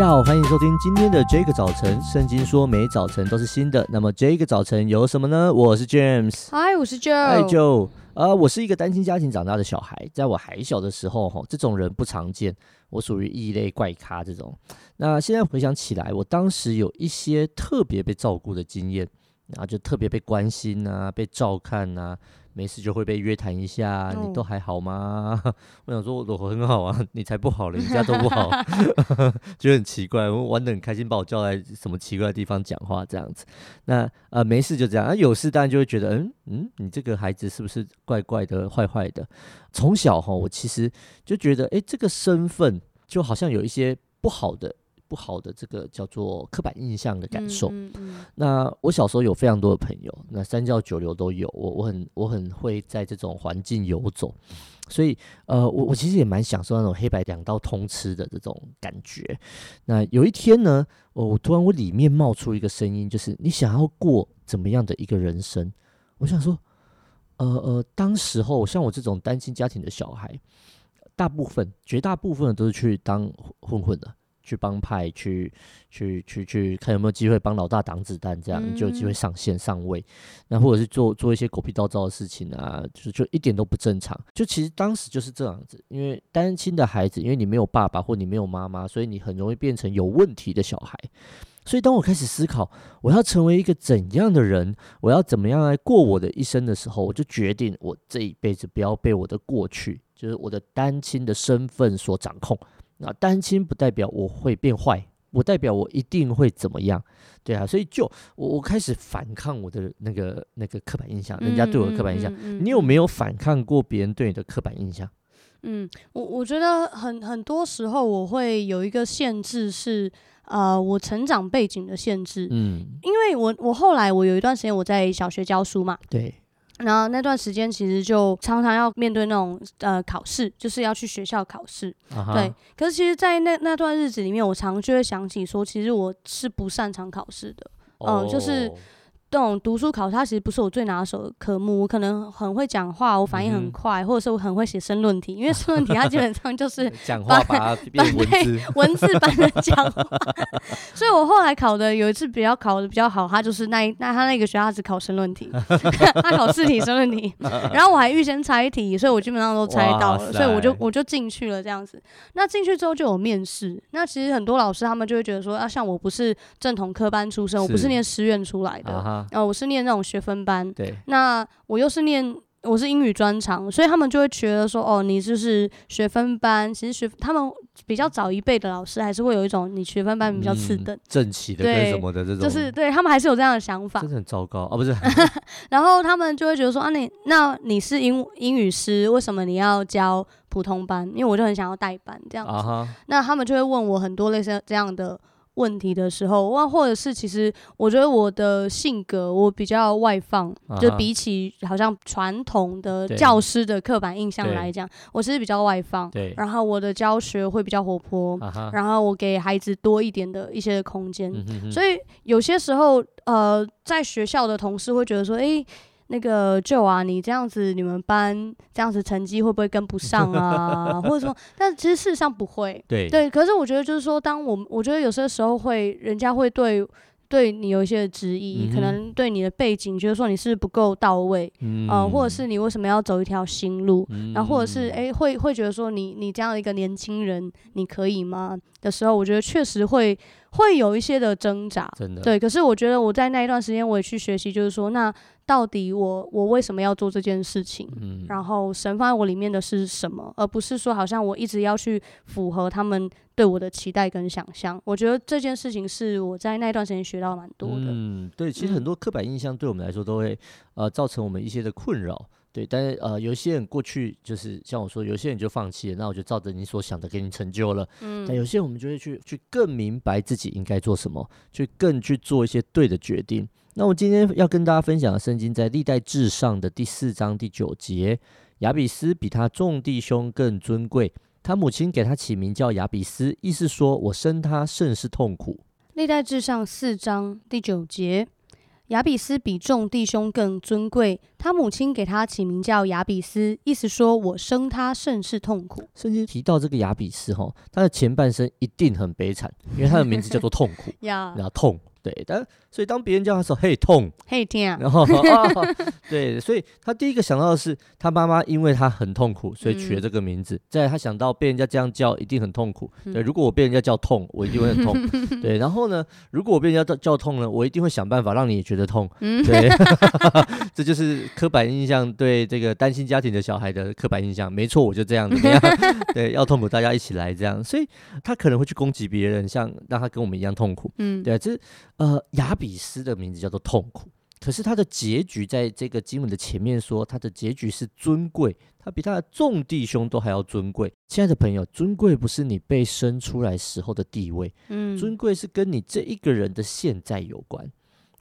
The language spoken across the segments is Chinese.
家好，欢迎收听今天的这个早晨。圣经说每早晨都是新的，那么这个早晨有什么呢？我是 James，嗨，我是 Joe，嗨 Joe。呃，我是一个单亲家庭长大的小孩，在我还小的时候，哈，这种人不常见，我属于异类怪咖这种。那现在回想起来，我当时有一些特别被照顾的经验，然后就特别被关心啊，被照看啊。没事就会被约谈一下，你都还好吗？哦、我想说我我很好啊，你才不好嘞，人家都不好，觉得很奇怪。我玩的很开心，把我叫来什么奇怪的地方讲话这样子。那呃没事就这样，啊有事当然就会觉得嗯嗯，你这个孩子是不是怪怪的、坏坏的？从小哈，我其实就觉得哎，这个身份就好像有一些不好的。不好的这个叫做刻板印象的感受。嗯嗯嗯。那我小时候有非常多的朋友，那三教九流都有。我我很我很会在这种环境游走，所以呃，我我其实也蛮享受那种黑白两道通吃的这种感觉。那有一天呢，我突然我里面冒出一个声音，就是你想要过怎么样的一个人生？我想说，呃呃，当时候像我这种单亲家庭的小孩，大部分绝大部分都是去当混混的。去帮派，去去去去看有没有机会帮老大挡子弹，这样你就有机会上线上位。那或者是做做一些狗屁倒灶的事情啊，就就一点都不正常。就其实当时就是这样子，因为单亲的孩子，因为你没有爸爸或你没有妈妈，所以你很容易变成有问题的小孩。所以当我开始思考我要成为一个怎样的人，我要怎么样来过我的一生的时候，我就决定我这一辈子不要被我的过去，就是我的单亲的身份所掌控。那单亲不代表我会变坏，不代表我一定会怎么样，对啊，所以就我我开始反抗我的那个那个刻板印象，人家对我的刻板印象，你有没有反抗过别人对你的刻板印象？嗯，我我觉得很很多时候我会有一个限制是，呃，我成长背景的限制，嗯，因为我我后来我有一段时间我在小学教书嘛，对。然后那段时间其实就常常要面对那种呃考试，就是要去学校考试。Uh-huh. 对，可是其实，在那那段日子里面，我常常就会想起说，其实我是不擅长考试的。嗯，就是。这种读书考试，它其实不是我最拿手的科目。我可能很会讲话，我反应很快，嗯、或者是我很会写申论题。因为申论题它基本上就是 讲话把它变文字，文字般的讲话。所以我后来考的有一次比较考的比较好，他就是那那他那个学校只考申论题，他考四题申论题，然后我还预先猜题，所以我基本上都猜到了，所以我就我就进去了这样子。那进去之后就有面试，那其实很多老师他们就会觉得说，啊，像我不是正统科班出身，我不是念师院出来的。Uh-huh. 呃，我是念那种学分班，对，那我又是念我是英语专长，所以他们就会觉得说，哦，你就是学分班。其实学他们比较早一辈的老师还是会有一种你学分班比较次等、嗯、正气的对什么的这种，就是对他们还是有这样的想法，真的很糟糕哦，不是。然后他们就会觉得说，啊，你那你是英英语师，为什么你要教普通班？因为我就很想要带班这样子。Uh-huh. 那他们就会问我很多类似这样的。问题的时候，或或者是其实我觉得我的性格我比较外放，啊、就比起好像传统的教师的刻板印象来讲，我其实比较外放。对，然后我的教学会比较活泼，啊，然后我给孩子多一点的一些空间，嗯，所以有些时候呃，在学校的同事会觉得说，诶。那个 Joe 啊，你这样子，你们班这样子成绩会不会跟不上啊？或者说，但其实事实上不会。对对，可是我觉得就是说，当我们我觉得有些时候会，人家会对对你有一些质疑，嗯，可能对你的背景觉得说你是不够到位，嗯，呃，或者是你为什么要走一条新路，嗯，然后或者是哎，会会觉得说你你这样一个年轻人，你可以吗？的时候，我觉得确实会会有一些的挣扎。真的。对，可是我觉得我在那一段时间，我也去学习，就是说那。到底我我为什么要做这件事情？嗯，然后神放在我里面的是什么，而不是说好像我一直要去符合他们对我的期待跟想象。我觉得这件事情是我在那一段时间学到蛮多的。嗯，对，其实很多刻板印象对我们来说都会呃造成我们一些的困扰。对，但是呃有些人过去就是像我说，有些人就放弃了，那我就照着你所想的给你成就了。嗯，但有些人我们就会去去更明白自己应该做什么，去更去做一些对的决定。那我今天要跟大家分享的圣经，在历代至上的第四章第九节，亚比斯比他众弟兄更尊贵，他母亲给他起名叫亚比斯，意思说我生他甚是痛苦。历代至上四章第九节，亚比斯比众弟兄更尊贵，他母亲给他起名叫亚比斯，意思说我生他甚是痛苦。圣经提到这个亚比斯哈，他的前半生一定很悲惨，因为他的名字叫做痛苦，然后痛。对，但所以当别人叫他说“嘿痛”，嘿痛，然后啊，对，所以他第一个想到的是他妈妈，因为他很痛苦，所以取了这个名字。嗯、再他想到被人家这样叫，一定很痛苦。对，如果我被人家叫痛，我一定会很痛。对，然后呢，如果我被人家叫痛呢，我一定会想办法让你也觉得痛。对，这就是刻板印象对这个单亲家庭的小孩的刻板印象。没错，我就这样怎么样？对，要痛苦大家一起来这样，所以他可能会去攻击别人，像让他跟我们一样痛苦。嗯，对，这。呃，亚比斯的名字叫做痛苦，可是他的结局在这个经文的前面说，他的结局是尊贵，他比他的众弟兄都还要尊贵。亲爱的朋友，尊贵不是你被生出来时候的地位，嗯，尊贵是跟你这一个人的现在有关。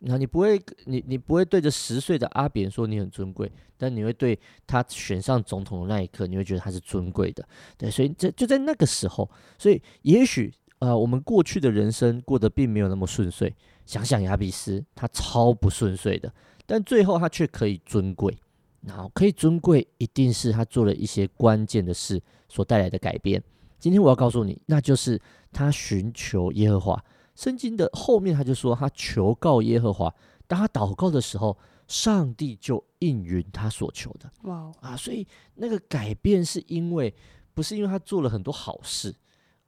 那你不会，你你不会对着十岁的阿扁说你很尊贵，但你会对他选上总统的那一刻，你会觉得他是尊贵的。对，所以这就在那个时候，所以也许。呃，我们过去的人生过得并没有那么顺遂。想想亚比斯，他超不顺遂的，但最后他却可以尊贵。然后可以尊贵，一定是他做了一些关键的事所带来的改变。今天我要告诉你，那就是他寻求耶和华。圣经的后面他就说，他求告耶和华。当他祷告的时候，上帝就应允他所求的。哇.啊！所以那个改变是因为不是因为他做了很多好事。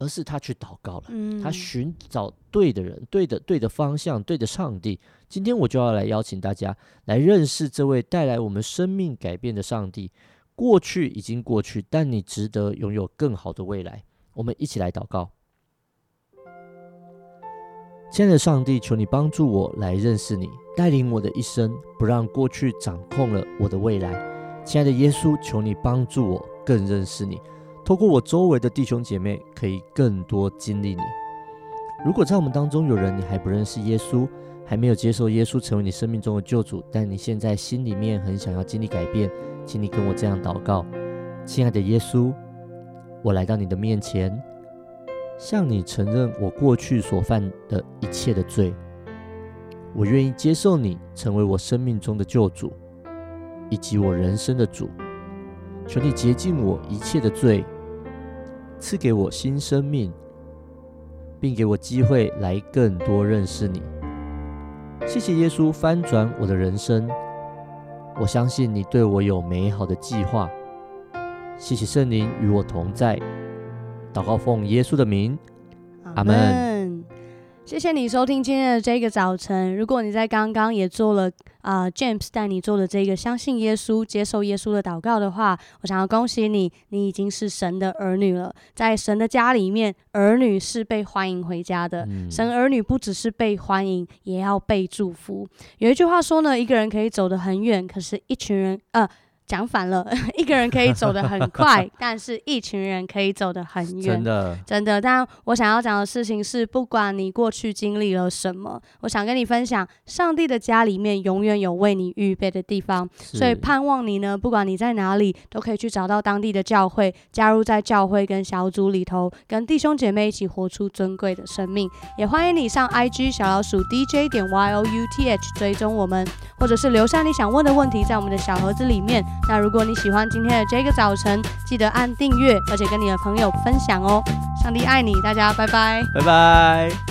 而是他去祷告了，他寻找对的人、对的、对的方向、对的上帝。今天我就要来邀请大家来认识这位带来我们生命改变的上帝。过去已经过去，但你值得拥有更好的未来。我们一起来祷告。亲爱的上帝，求你帮助我来认识你，带领我的一生，不让过去掌控了我的未来。亲爱的耶稣，求你帮助我更认识你。透过我周围的弟兄姐妹，可以更多经历你。如果在我们当中有人你还不认识耶稣，还没有接受耶稣成为你生命中的救主，但你现在心里面很想要经历改变，请你跟我这样祷告：亲爱的耶稣，我来到你的面前，向你承认我过去所犯的一切的罪。我愿意接受你成为我生命中的救主，以及我人生的主。求你洁净我一切的罪，赐给我新生命，并给我机会来更多认识你。谢谢耶稣翻转我的人生，我相信你对我有美好的计划。谢谢圣灵与我同在，祷告奉耶稣的名，阿门。谢谢你收听今天的这个早晨。如果你在刚刚也做了啊、呃、James 带你做的这个相信耶稣、接受耶稣的祷告的话，我想要恭喜你，你已经是神的儿女了。在神的家里面，儿女是被欢迎回家的。嗯、神儿女不只是被欢迎，也要被祝福。有一句话说呢，一个人可以走得很远，可是一群人呃。讲反了，一个人可以走得很快，但是一群人可以走得很远。真的，真的。但我想要讲的事情是，不管你过去经历了什么，我想跟你分享，上帝的家里面永远有为你预备的地方。所以盼望你呢，不管你在哪里，都可以去找到当地的教会，加入在教会跟小组里头，跟弟兄姐妹一起活出尊贵的生命。也欢迎你上 IG 小老鼠 DJ 点 YOUTH 追踪我们，或者是留下你想问的问题，在我们的小盒子里面。那如果你喜欢今天的这个早晨，记得按订阅，而且跟你的朋友分享哦。上帝爱你，大家拜拜，拜拜。